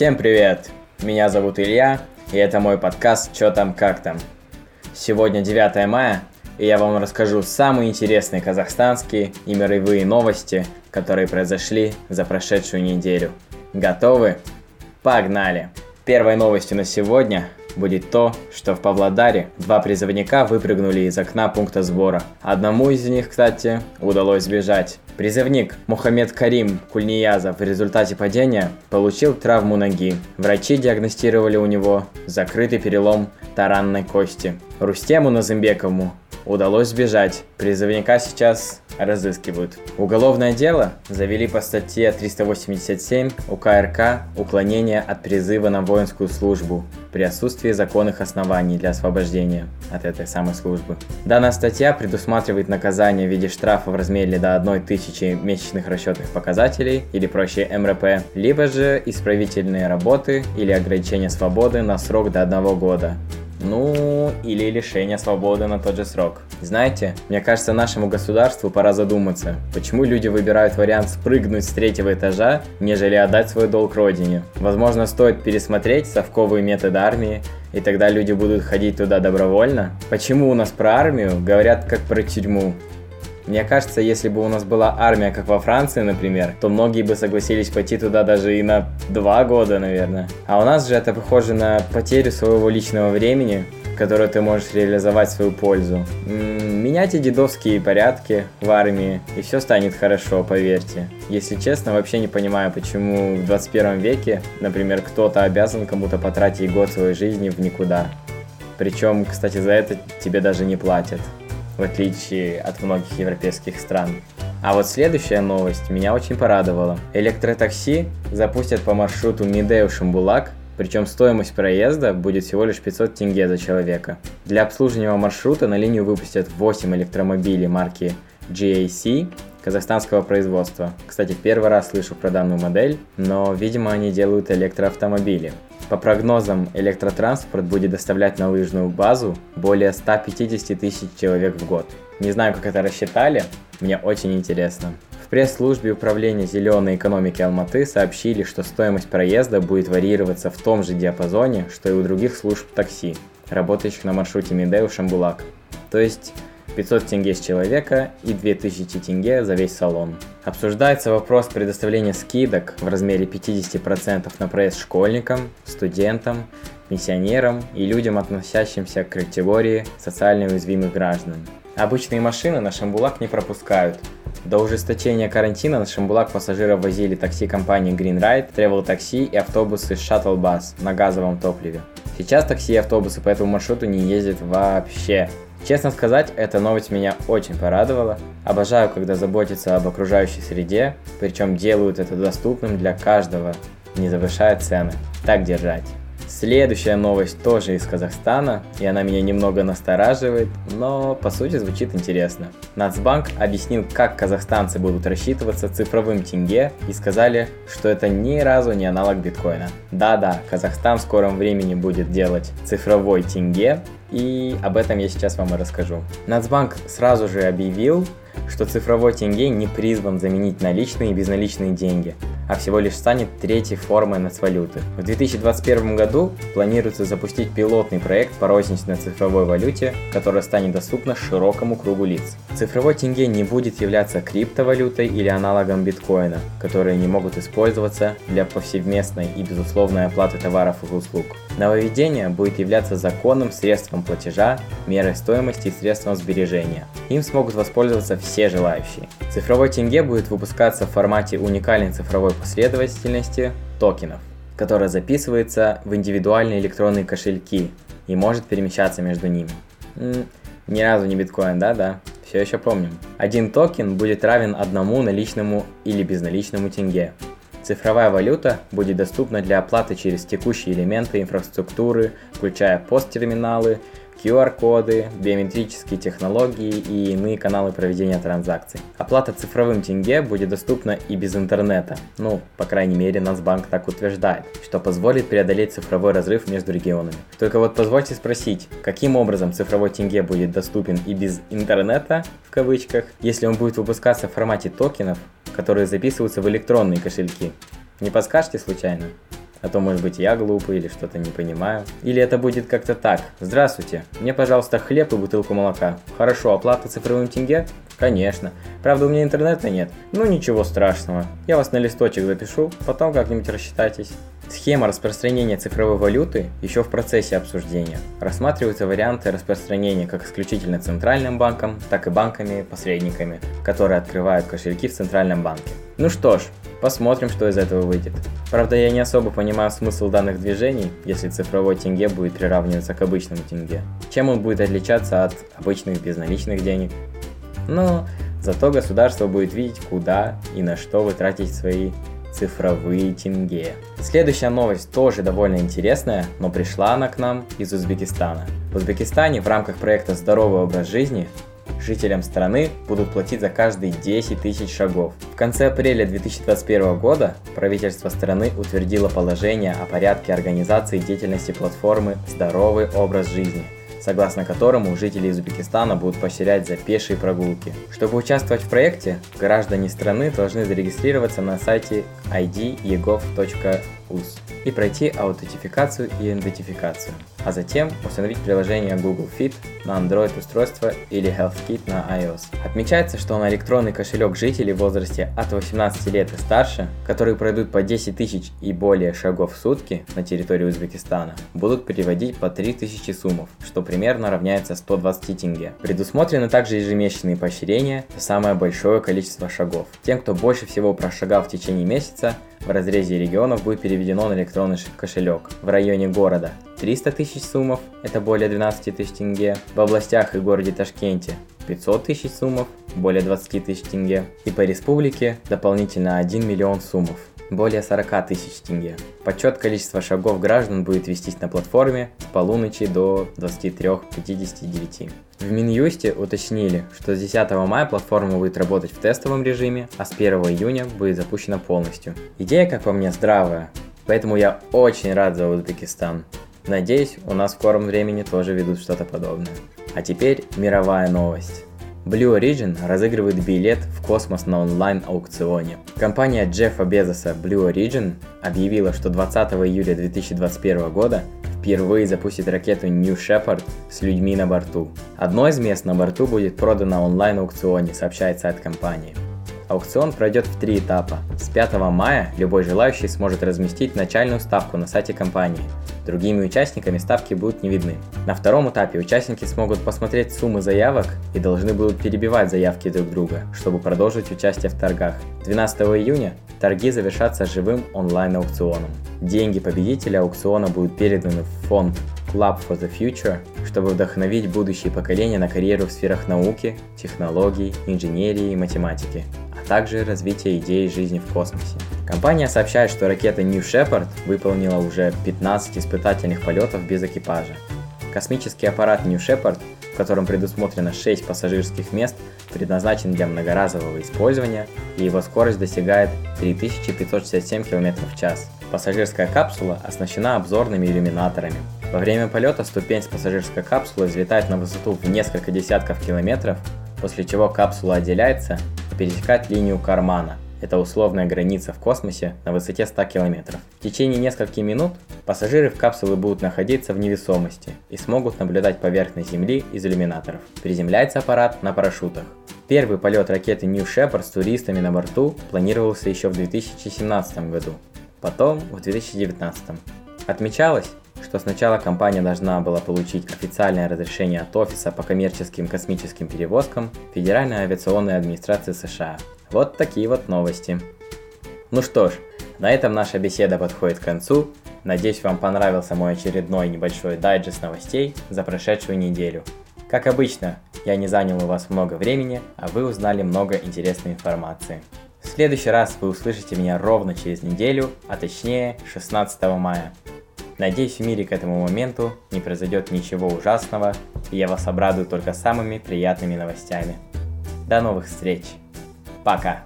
Всем привет! Меня зовут Илья, и это мой подкаст «Чё там, как там?». Сегодня 9 мая, и я вам расскажу самые интересные казахстанские и мировые новости, которые произошли за прошедшую неделю. Готовы? Погнали! Первой новостью на сегодня будет то, что в Павлодаре два призывника выпрыгнули из окна пункта сбора. Одному из них, кстати, удалось сбежать. Призывник Мухаммед Карим Кульниязов в результате падения получил травму ноги. Врачи диагностировали у него закрытый перелом таранной кости. Рустему Назымбекову удалось сбежать. Призывника сейчас разыскивают. Уголовное дело завели по статье 387 УК РК «Уклонение от призыва на воинскую службу» при отсутствии законных оснований для освобождения от этой самой службы. Данная статья предусматривает наказание в виде штрафа в размере до 1000 месячных расчетных показателей, или проще МРП, либо же исправительные работы или ограничение свободы на срок до одного года, ну, или лишение свободы на тот же срок. Знаете, мне кажется, нашему государству пора задуматься, почему люди выбирают вариант спрыгнуть с третьего этажа, нежели отдать свой долг родине. Возможно, стоит пересмотреть совковые методы армии, и тогда люди будут ходить туда добровольно. Почему у нас про армию говорят как про тюрьму? Мне кажется, если бы у нас была армия, как во Франции, например, то многие бы согласились пойти туда даже и на два года, наверное. А у нас же это похоже на потерю своего личного времени, которое ты можешь реализовать в свою пользу. Меняйте дедовские порядки в армии, и все станет хорошо, поверьте. Если честно, вообще не понимаю, почему в 21 веке, например, кто-то обязан кому-то потратить год своей жизни в никуда. Причем, кстати, за это тебе даже не платят в отличие от многих европейских стран. А вот следующая новость меня очень порадовала. Электротакси запустят по маршруту Мидеу-Шамбулак, причем стоимость проезда будет всего лишь 500 тенге за человека. Для обслуживания маршрута на линию выпустят 8 электромобилей марки GAC казахстанского производства. Кстати, первый раз слышу про данную модель, но, видимо, они делают электроавтомобили. По прогнозам, электротранспорт будет доставлять на лыжную базу более 150 тысяч человек в год. Не знаю, как это рассчитали, мне очень интересно. В пресс-службе управления зеленой экономики Алматы сообщили, что стоимость проезда будет варьироваться в том же диапазоне, что и у других служб такси, работающих на маршруте Медеу-Шамбулак. То есть 500 тенге с человека и 2000 тенге за весь салон. Обсуждается вопрос предоставления скидок в размере 50% на проезд школьникам, студентам, пенсионерам и людям, относящимся к категории социально уязвимых граждан. Обычные машины на Шамбулак не пропускают. До ужесточения карантина на Шамбулак пассажиров возили такси компании Green Ride, Travel Taxi и автобусы Shuttle Bus на газовом топливе. Сейчас такси и автобусы по этому маршруту не ездят вообще. Честно сказать, эта новость меня очень порадовала. Обожаю, когда заботятся об окружающей среде, причем делают это доступным для каждого, не завышая цены. Так держать. Следующая новость тоже из Казахстана, и она меня немного настораживает, но по сути звучит интересно. Нацбанк объяснил, как казахстанцы будут рассчитываться цифровым тенге и сказали, что это ни разу не аналог биткоина. Да-да, Казахстан в скором времени будет делать цифровой тенге, и об этом я сейчас вам и расскажу. Нацбанк сразу же объявил, что цифровой тенге не призван заменить наличные и безналичные деньги, а всего лишь станет третьей формой нацвалюты. В 2021 году планируется запустить пилотный проект по розничной цифровой валюте, которая станет доступна широкому кругу лиц. Цифровой тенге не будет являться криптовалютой или аналогом биткоина, которые не могут использоваться для повсеместной и безусловной оплаты товаров и услуг. Нововведение будет являться законным средством платежа, мерой стоимости и средством сбережения. Им смогут воспользоваться все желающие. Цифровой тенге будет выпускаться в формате уникальной цифровой последовательности токенов, которая записывается в индивидуальные электронные кошельки и может перемещаться между ними. М-м, ни разу не биткоин, да-да, все еще помним. Один токен будет равен одному наличному или безналичному тенге. Цифровая валюта будет доступна для оплаты через текущие элементы инфраструктуры, включая посттерминалы, QR-коды, биометрические технологии и иные каналы проведения транзакций. Оплата цифровым тенге будет доступна и без интернета. Ну, по крайней мере, Нацбанк так утверждает, что позволит преодолеть цифровой разрыв между регионами. Только вот позвольте спросить, каким образом цифровой тенге будет доступен и без интернета, в кавычках, если он будет выпускаться в формате токенов, которые записываются в электронные кошельки? Не подскажете случайно? А то, может быть, я глупый или что-то не понимаю. Или это будет как-то так. Здравствуйте, мне, пожалуйста, хлеб и бутылку молока. Хорошо, оплата цифровым тенге? Конечно. Правда, у меня интернета нет. Ну ничего страшного. Я вас на листочек запишу, потом как-нибудь рассчитайтесь. Схема распространения цифровой валюты еще в процессе обсуждения. Рассматриваются варианты распространения как исключительно центральным банком, так и банками-посредниками, которые открывают кошельки в центральном банке. Ну что ж, посмотрим, что из этого выйдет. Правда, я не особо понимаю смысл данных движений, если цифровой тенге будет приравниваться к обычному тенге. Чем он будет отличаться от обычных безналичных денег? Но зато государство будет видеть, куда и на что вы тратите свои цифровые тенге. Следующая новость тоже довольно интересная, но пришла она к нам из Узбекистана. В Узбекистане в рамках проекта «Здоровый образ жизни» жителям страны будут платить за каждые 10 тысяч шагов. В конце апреля 2021 года правительство страны утвердило положение о порядке организации деятельности платформы «Здоровый образ жизни», согласно которому жители Узбекистана будут поощрять за пешие прогулки. Чтобы участвовать в проекте, граждане страны должны зарегистрироваться на сайте id.egov.uz и пройти аутентификацию и идентификацию, а затем установить приложение Google Fit на Android устройство или HealthKit на iOS. Отмечается, что на электронный кошелек жителей в возрасте от 18 лет и старше, которые пройдут по 10 тысяч и более шагов в сутки на территории Узбекистана, будут переводить по 3000 суммов, что примерно равняется 120 тенге. Предусмотрены также ежемесячные поощрения за самое большое количество шагов. Тем, кто больше всего прошагал в течение месяца, в разрезе регионов будет переведено на электронный кошелек. В районе города 300 тысяч суммов, это более 12 тысяч тенге. В областях и городе Ташкенте 500 тысяч суммов, более 20 тысяч тенге. И по республике дополнительно 1 миллион суммов, более 40 тысяч тенге. Подсчет количества шагов граждан будет вестись на платформе с полуночи до 23.59. В Минюсте уточнили, что с 10 мая платформа будет работать в тестовом режиме, а с 1 июня будет запущена полностью. Идея, как по мне, здравая, поэтому я очень рад за Узбекистан. Надеюсь, у нас в скором времени тоже ведут что-то подобное. А теперь мировая новость. Blue Origin разыгрывает билет в космос на онлайн-аукционе. Компания Джеффа Безоса Blue Origin объявила, что 20 июля 2021 года впервые запустит ракету New Shepard с людьми на борту. Одно из мест на борту будет продано онлайн-аукционе, сообщает сайт компании. Аукцион пройдет в три этапа. С 5 мая любой желающий сможет разместить начальную ставку на сайте компании. Другими участниками ставки будут не видны. На втором этапе участники смогут посмотреть суммы заявок и должны будут перебивать заявки друг друга, чтобы продолжить участие в торгах. 12 июня торги завершатся живым онлайн-аукционом. Деньги победителя аукциона будут переданы в фонд Club for the Future, чтобы вдохновить будущие поколения на карьеру в сферах науки, технологий, инженерии и математики также развитие идеи жизни в космосе. Компания сообщает, что ракета New Shepard выполнила уже 15 испытательных полетов без экипажа. Космический аппарат New Shepard, в котором предусмотрено 6 пассажирских мест, предназначен для многоразового использования, и его скорость достигает 3567 км в час. Пассажирская капсула оснащена обзорными иллюминаторами. Во время полета ступень с пассажирской капсулы взлетает на высоту в несколько десятков километров, после чего капсула отделяется пересекать линию Кармана. Это условная граница в космосе на высоте 100 км. В течение нескольких минут пассажиры в капсуле будут находиться в невесомости и смогут наблюдать поверхность Земли из иллюминаторов. Приземляется аппарат на парашютах. Первый полет ракеты New Shepard с туристами на борту планировался еще в 2017 году, потом в 2019. Отмечалось, что сначала компания должна была получить официальное разрешение от Офиса по коммерческим космическим перевозкам Федеральной авиационной администрации США. Вот такие вот новости. Ну что ж, на этом наша беседа подходит к концу. Надеюсь, вам понравился мой очередной небольшой дайджест новостей за прошедшую неделю. Как обычно, я не занял у вас много времени, а вы узнали много интересной информации. В следующий раз вы услышите меня ровно через неделю, а точнее 16 мая. Надеюсь, в мире к этому моменту не произойдет ничего ужасного, и я вас обрадую только самыми приятными новостями. До новых встреч. Пока.